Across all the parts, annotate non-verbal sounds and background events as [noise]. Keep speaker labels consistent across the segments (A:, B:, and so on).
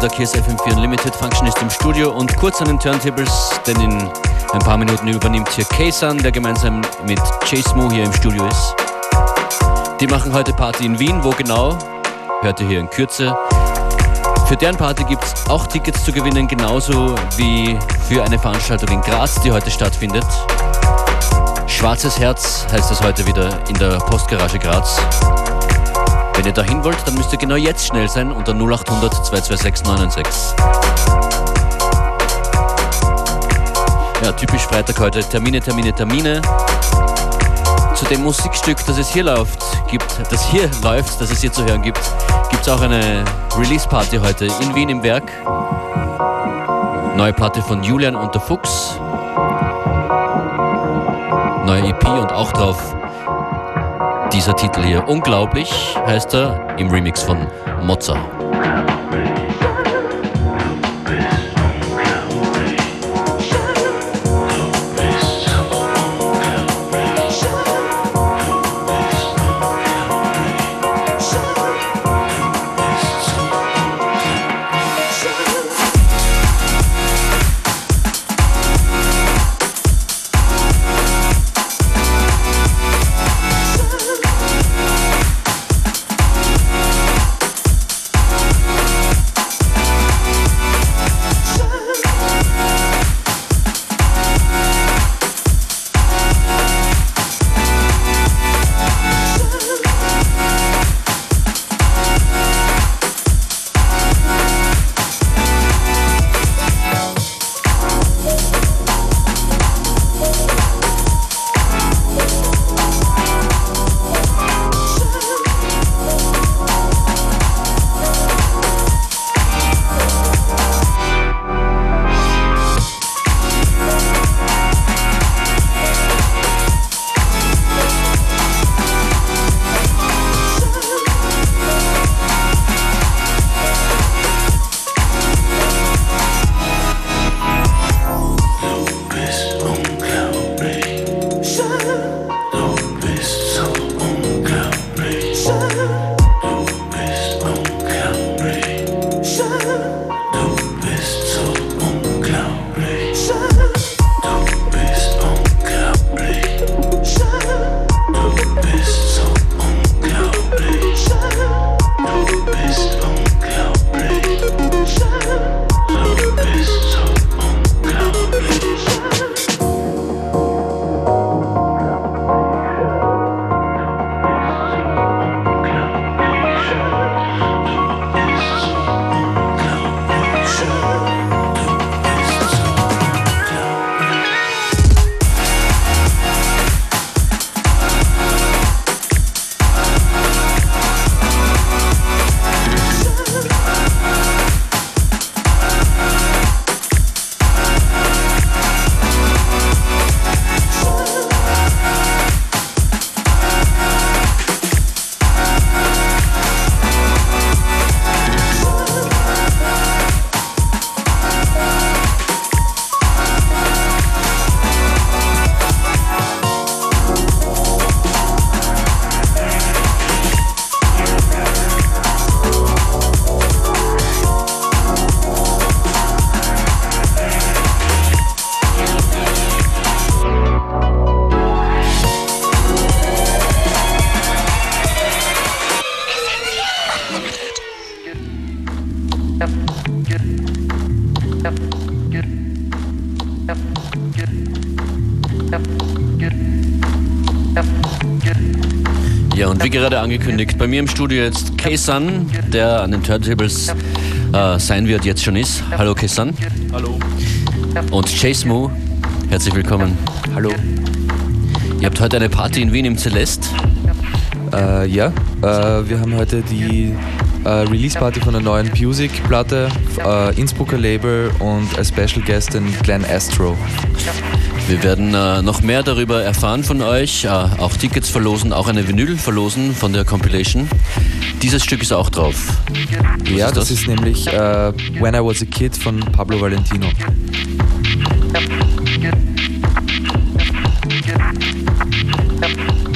A: Nachmittag. Hier ist FM4 Unlimited. Functionist im Studio und kurz an den Turntables, denn in ein paar Minuten übernimmt hier Kaysan, der gemeinsam mit Chase Mo hier im Studio ist. Die machen heute Party in Wien. Wo genau? Hört ihr hier in Kürze. Für deren Party gibt es auch Tickets zu gewinnen, genauso wie für eine Veranstaltung in Graz, die heute stattfindet. Schwarzes Herz heißt es heute wieder in der Postgarage Graz. Wenn ihr dahin wollt, dann müsst ihr genau jetzt schnell sein unter 0800 226 996. Ja, typisch Freitag heute. Termine, Termine, Termine. Zu dem Musikstück, das es hier läuft, gibt, das hier [laughs] läuft, das es hier zu hören gibt, gibt es auch eine Release-Party heute in Wien im Werk. Neue Platte von Julian und der Fuchs. Neue EP und auch drauf dieser Titel hier. Unglaublich heißt er im Remix von Mozart. Wie gerade angekündigt, bei mir im Studio jetzt Kaysan, der an den Turntables äh, sein wird, jetzt schon ist. Hallo Kaysan.
B: Hallo.
A: Und Chase Moo, herzlich willkommen.
B: Hallo.
A: Ihr habt heute eine Party in Wien im Celeste.
B: Äh, ja, äh, wir haben heute die äh, Release-Party von der neuen Music-Platte, äh, Innsbrucker Label und als Special Guest den Glenn Astro.
A: Wir werden äh, noch mehr darüber erfahren von euch, äh, auch Tickets verlosen, auch eine Vinyl verlosen von der Compilation. Dieses Stück ist auch drauf.
B: Was ja, ist das? das? ist nämlich äh, When I Was a Kid von Pablo Valentino.
A: Das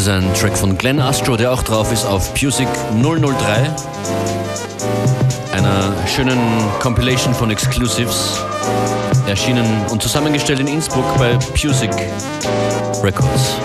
A: ist ein Track von Glenn Astro, der auch drauf ist auf Music 003, einer schönen Compilation von Exclusives, erschienen und zusammengestellt in Innsbruck bei Music Records.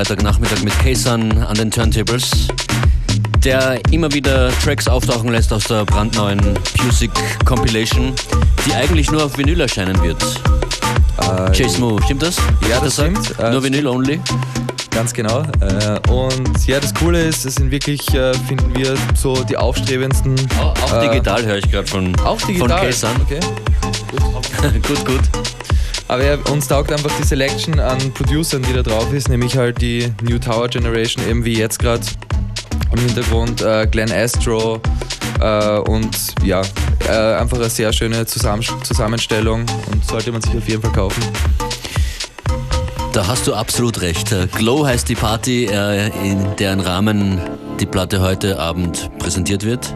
A: Freitagnachmittag mit Kaysan an den Turntables, der immer wieder Tracks auftauchen lässt aus der brandneuen Music Compilation, die eigentlich nur auf Vinyl erscheinen wird. Äh, Chase Moo, stimmt das?
B: Ja, das, das stimmt.
A: Äh, nur Vinyl only?
B: Ganz genau. Äh, und ja, das Coole ist, es sind wirklich, äh, finden wir, so die aufstrebendsten.
A: Auch, äh, digital höre ich gerade von,
B: auch digital.
A: von Kaysan.
B: Okay. [laughs]
A: Gut, gut. gut.
B: Aber ja, uns taugt einfach die Selection an Producern, die da drauf ist, nämlich halt die New Tower Generation, eben wie jetzt gerade im Hintergrund, äh, Glenn Astro äh, und ja, äh, einfach eine sehr schöne Zusammen Zusammenstellung und sollte man sich auf jeden Fall kaufen.
A: Da hast du absolut recht. Äh, Glow heißt die Party, äh, in deren Rahmen die Platte heute Abend präsentiert wird.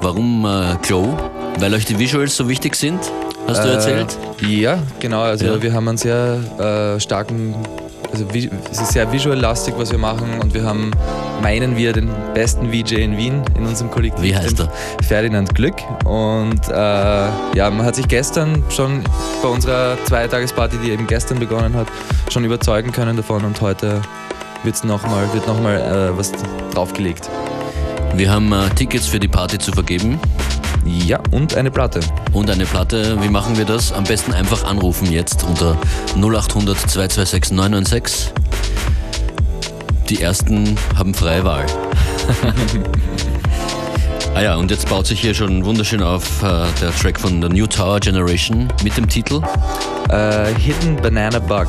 A: Warum äh, Glow? Weil euch die Visuals so wichtig sind? Hast du erzählt?
B: Äh, ja, genau. Also ja. wir haben einen sehr äh, starken also es ist sehr visual-lastig, was wir machen und wir haben, meinen wir, den besten VJ in Wien in unserem Kollektiv.
A: Wie heißt er?
B: Ferdinand Glück. Und äh, ja, man hat sich gestern schon bei unserer Zweitagesparty, die eben gestern begonnen hat, schon überzeugen können davon und heute wird's noch mal, wird nochmal äh, was draufgelegt.
A: Wir haben äh, Tickets für die Party zu vergeben.
B: Ja, und eine Platte.
A: Und eine Platte, wie machen wir das? Am besten einfach anrufen jetzt unter 0800 226 996. Die ersten haben freie Wahl. [laughs] ah ja, und jetzt baut sich hier schon wunderschön auf äh, der Track von der New Tower Generation mit dem Titel
B: äh, Hidden Banana Bug.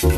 A: Thank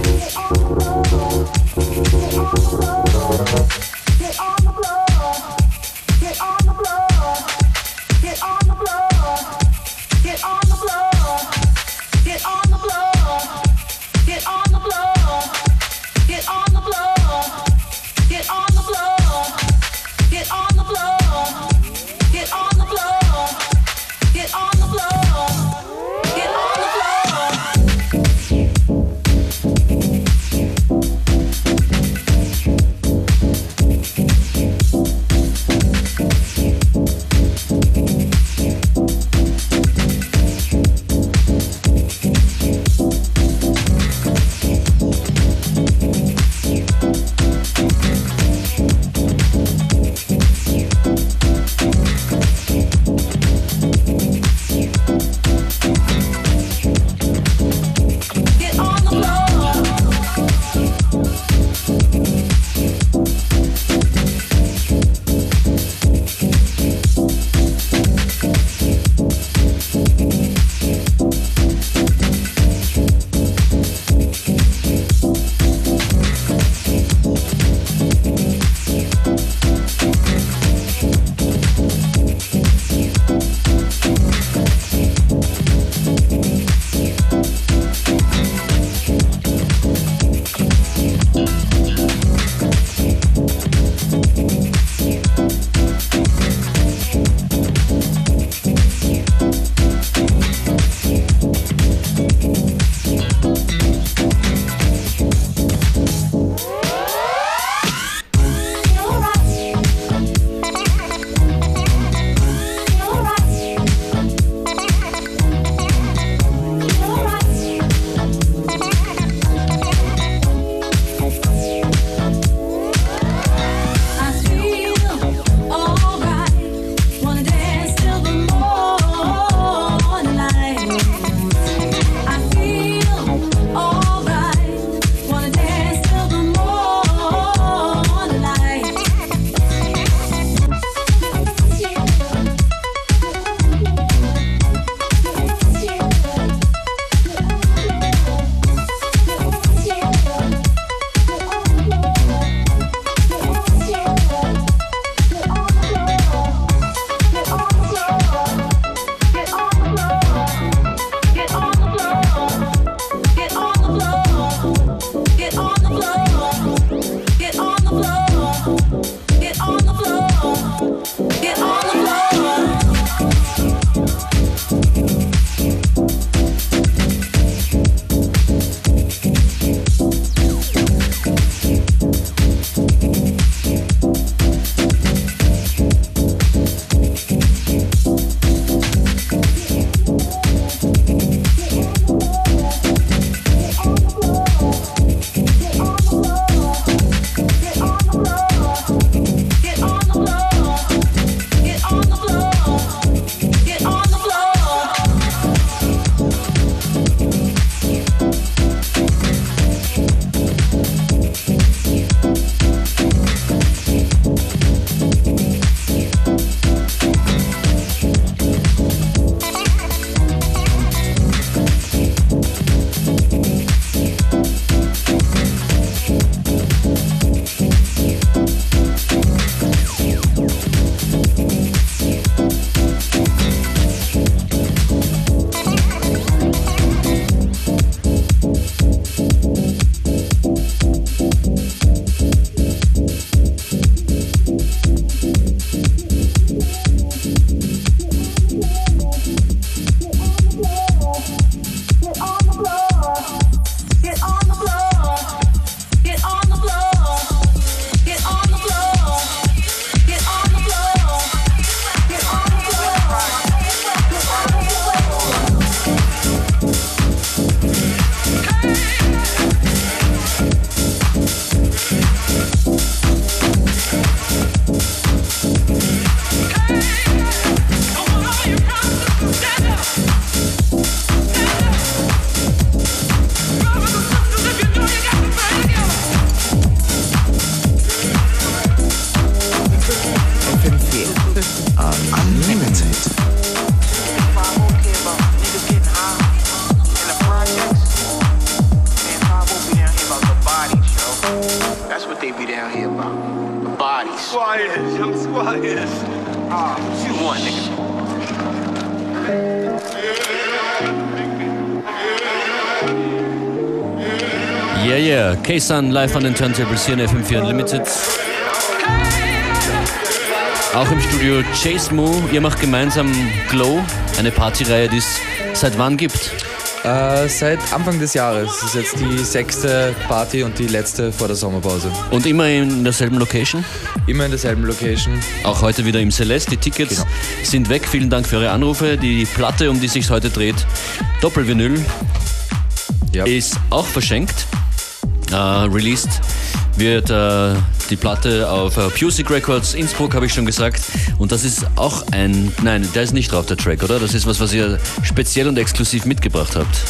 A: K-Sun live an den Turntables hier in FM4 Unlimited. Auch im Studio Chase Moo. Ihr macht gemeinsam Glow, eine Partyreihe, die es seit wann gibt?
B: Äh, seit Anfang des Jahres. Das ist jetzt die sechste Party und die letzte vor der Sommerpause.
A: Und immer in derselben Location?
B: Immer in derselben Location.
A: Auch heute wieder im Celeste. Die Tickets
B: Genau.
A: sind weg. Vielen Dank für eure Anrufe. Die Platte, um die sich heute dreht, Doppelvinyl,
B: Ja.
A: ist auch verschenkt. Äh, released wird äh, die Platte auf äh, Music Records Innsbruck, habe ich schon gesagt. Und das ist auch ein. Nein, der ist nicht drauf, der Track, oder? Das ist was, was ihr speziell und exklusiv mitgebracht habt.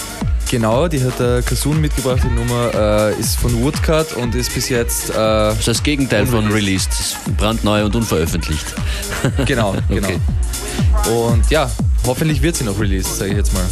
B: Genau, die hat der Kasun mitgebracht. Die Nummer äh, ist von Woodcut und ist bis jetzt. Äh,
A: Das ist das Gegenteil von released. Ist brandneu und unveröffentlicht.
B: genau, [laughs] genau.
A: Okay.
B: Und ja, hoffentlich wird sie noch released, sage ich jetzt mal.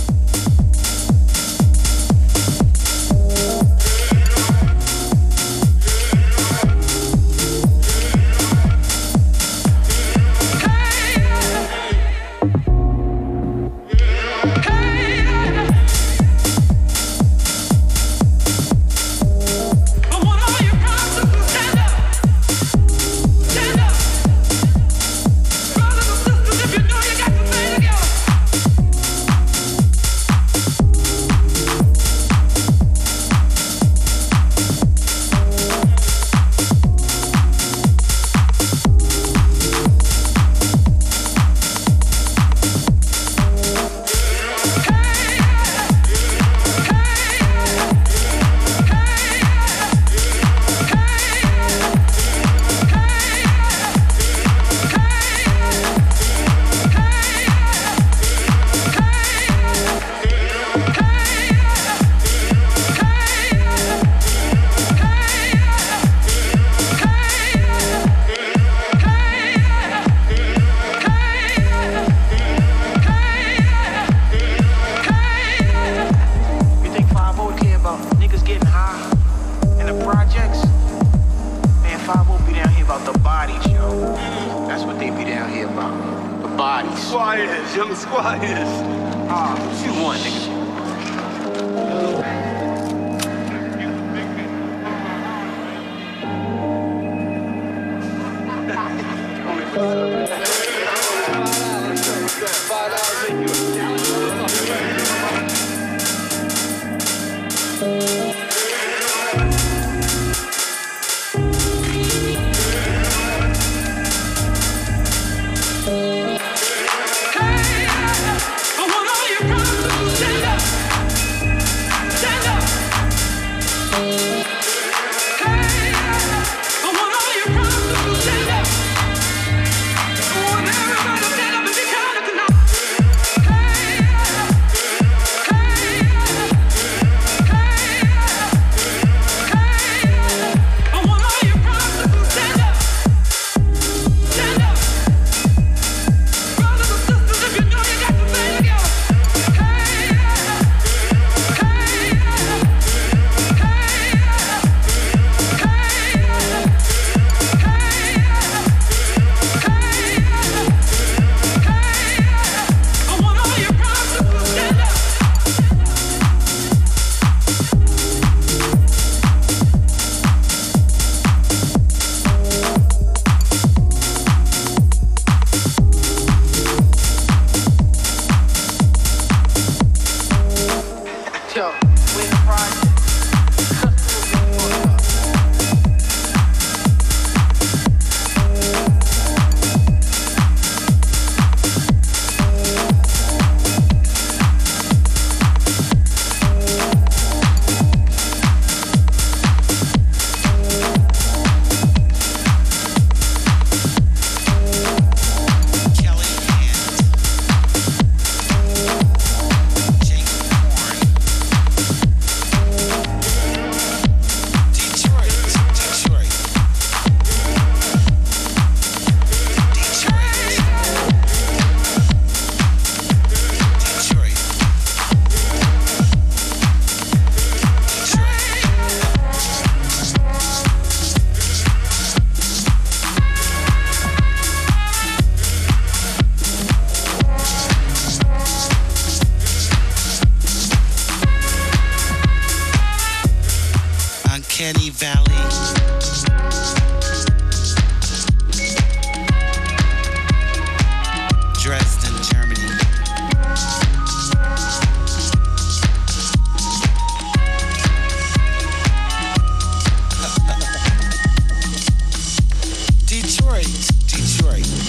C: Detroit, Detroit.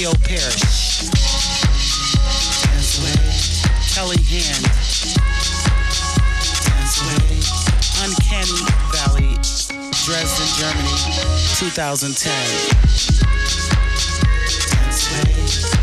C: Geo Parrish, Kelly Hand, Uncanny Valley, Dresden, Germany, 2010.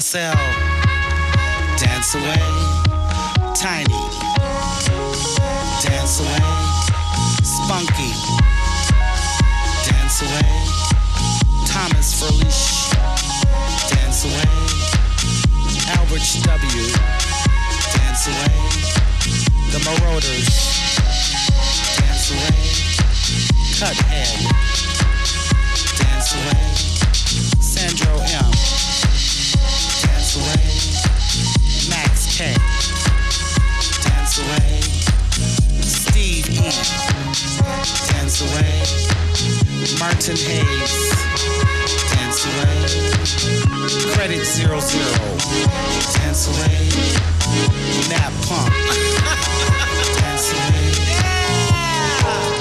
C: SL. Dance Away. Martin Hayes, Dance Away. Credit Zero Zero, Dance Away. [laughs] Dance Away.
D: Yeah.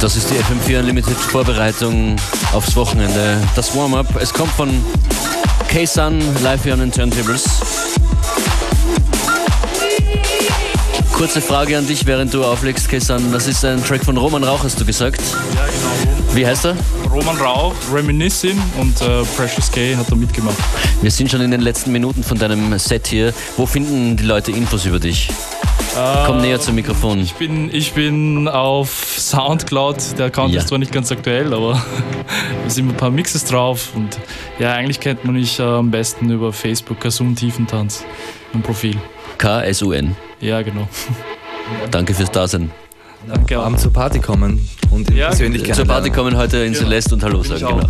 A: Das ist die FM4 Unlimited Vorbereitung aufs Wochenende. Das Warm-up, es kommt von K-Sun live hier an den Turntables. Kurze Frage an dich, während du auflegst, K-Sun. Das ist ein Track von Roman Rauch, hast du gesagt?
E: Ja, genau.
A: Wie heißt er?
E: Roman Rauch, Reminiscing und äh, Precious K hat da mitgemacht.
A: Wir sind schon in den letzten Minuten von deinem Set hier. Wo finden die Leute Infos über dich? Komm näher zum Mikrofon.
E: Ich bin, ich bin auf Soundcloud, der Account
A: Ja.
E: ist zwar nicht ganz aktuell, aber [laughs] da sind ein paar Mixes drauf und ja, eigentlich kennt man mich äh, am besten über Facebook, Kasum Tiefentanz, mein Profil.
A: K-S-U-N.
E: Ja, genau. [laughs]
A: Danke fürs Dasein.
E: Danke auch.
B: Abend zur Party kommen und
E: Ja,
B: persönlich
A: Zur Party kommen heute in Celeste und Hallo sagen. Genau. [laughs]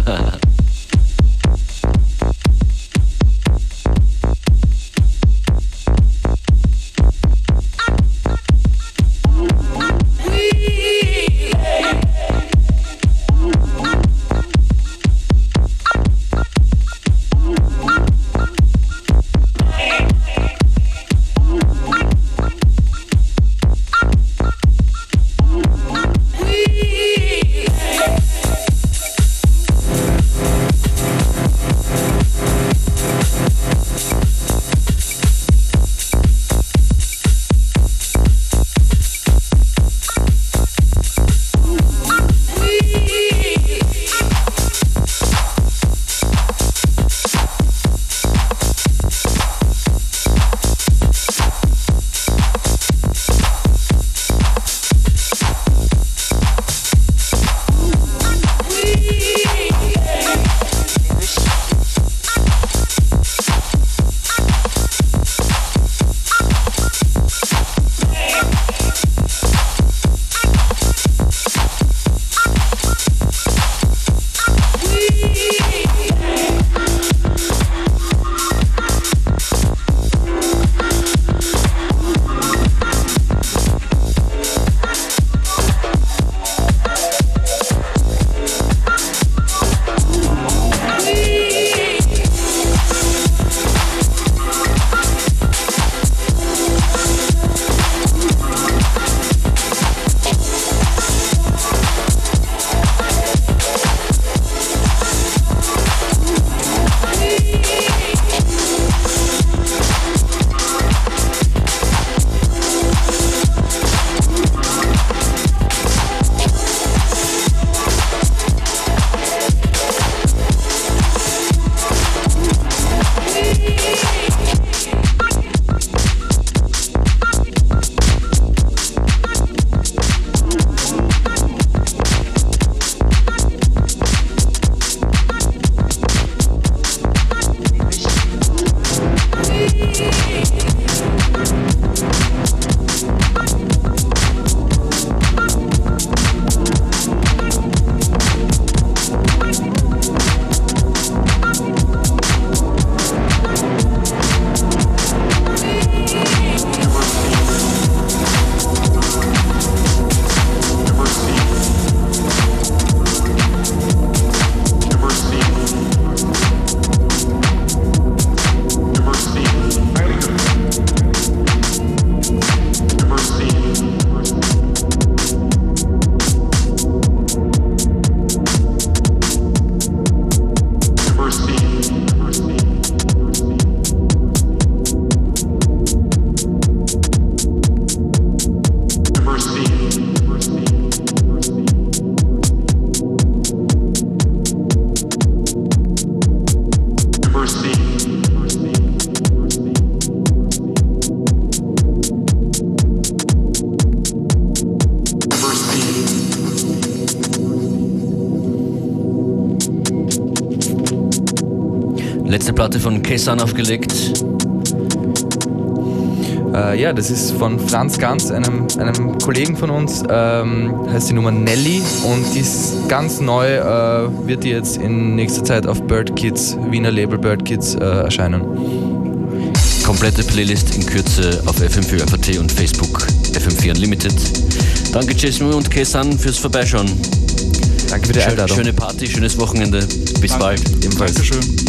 A: Kessan aufgelegt.
B: Äh, ja, das ist von Franz Ganz, einem, einem Kollegen von uns, ähm, heißt die Nummer Nelly und die ist ganz neu, äh, wird die jetzt in nächster Zeit auf Bird Kids, Wiener Label Bird Kids äh, erscheinen.
A: Komplette Playlist in Kürze auf FM4 FAT und Facebook FM4 Unlimited. Danke Jason und Kessan fürs Vorbeischauen.
B: Danke für die Einladung.
A: Schöne Party, schönes Wochenende. Bis bald.
B: Ebenfalls.
E: Dankeschön.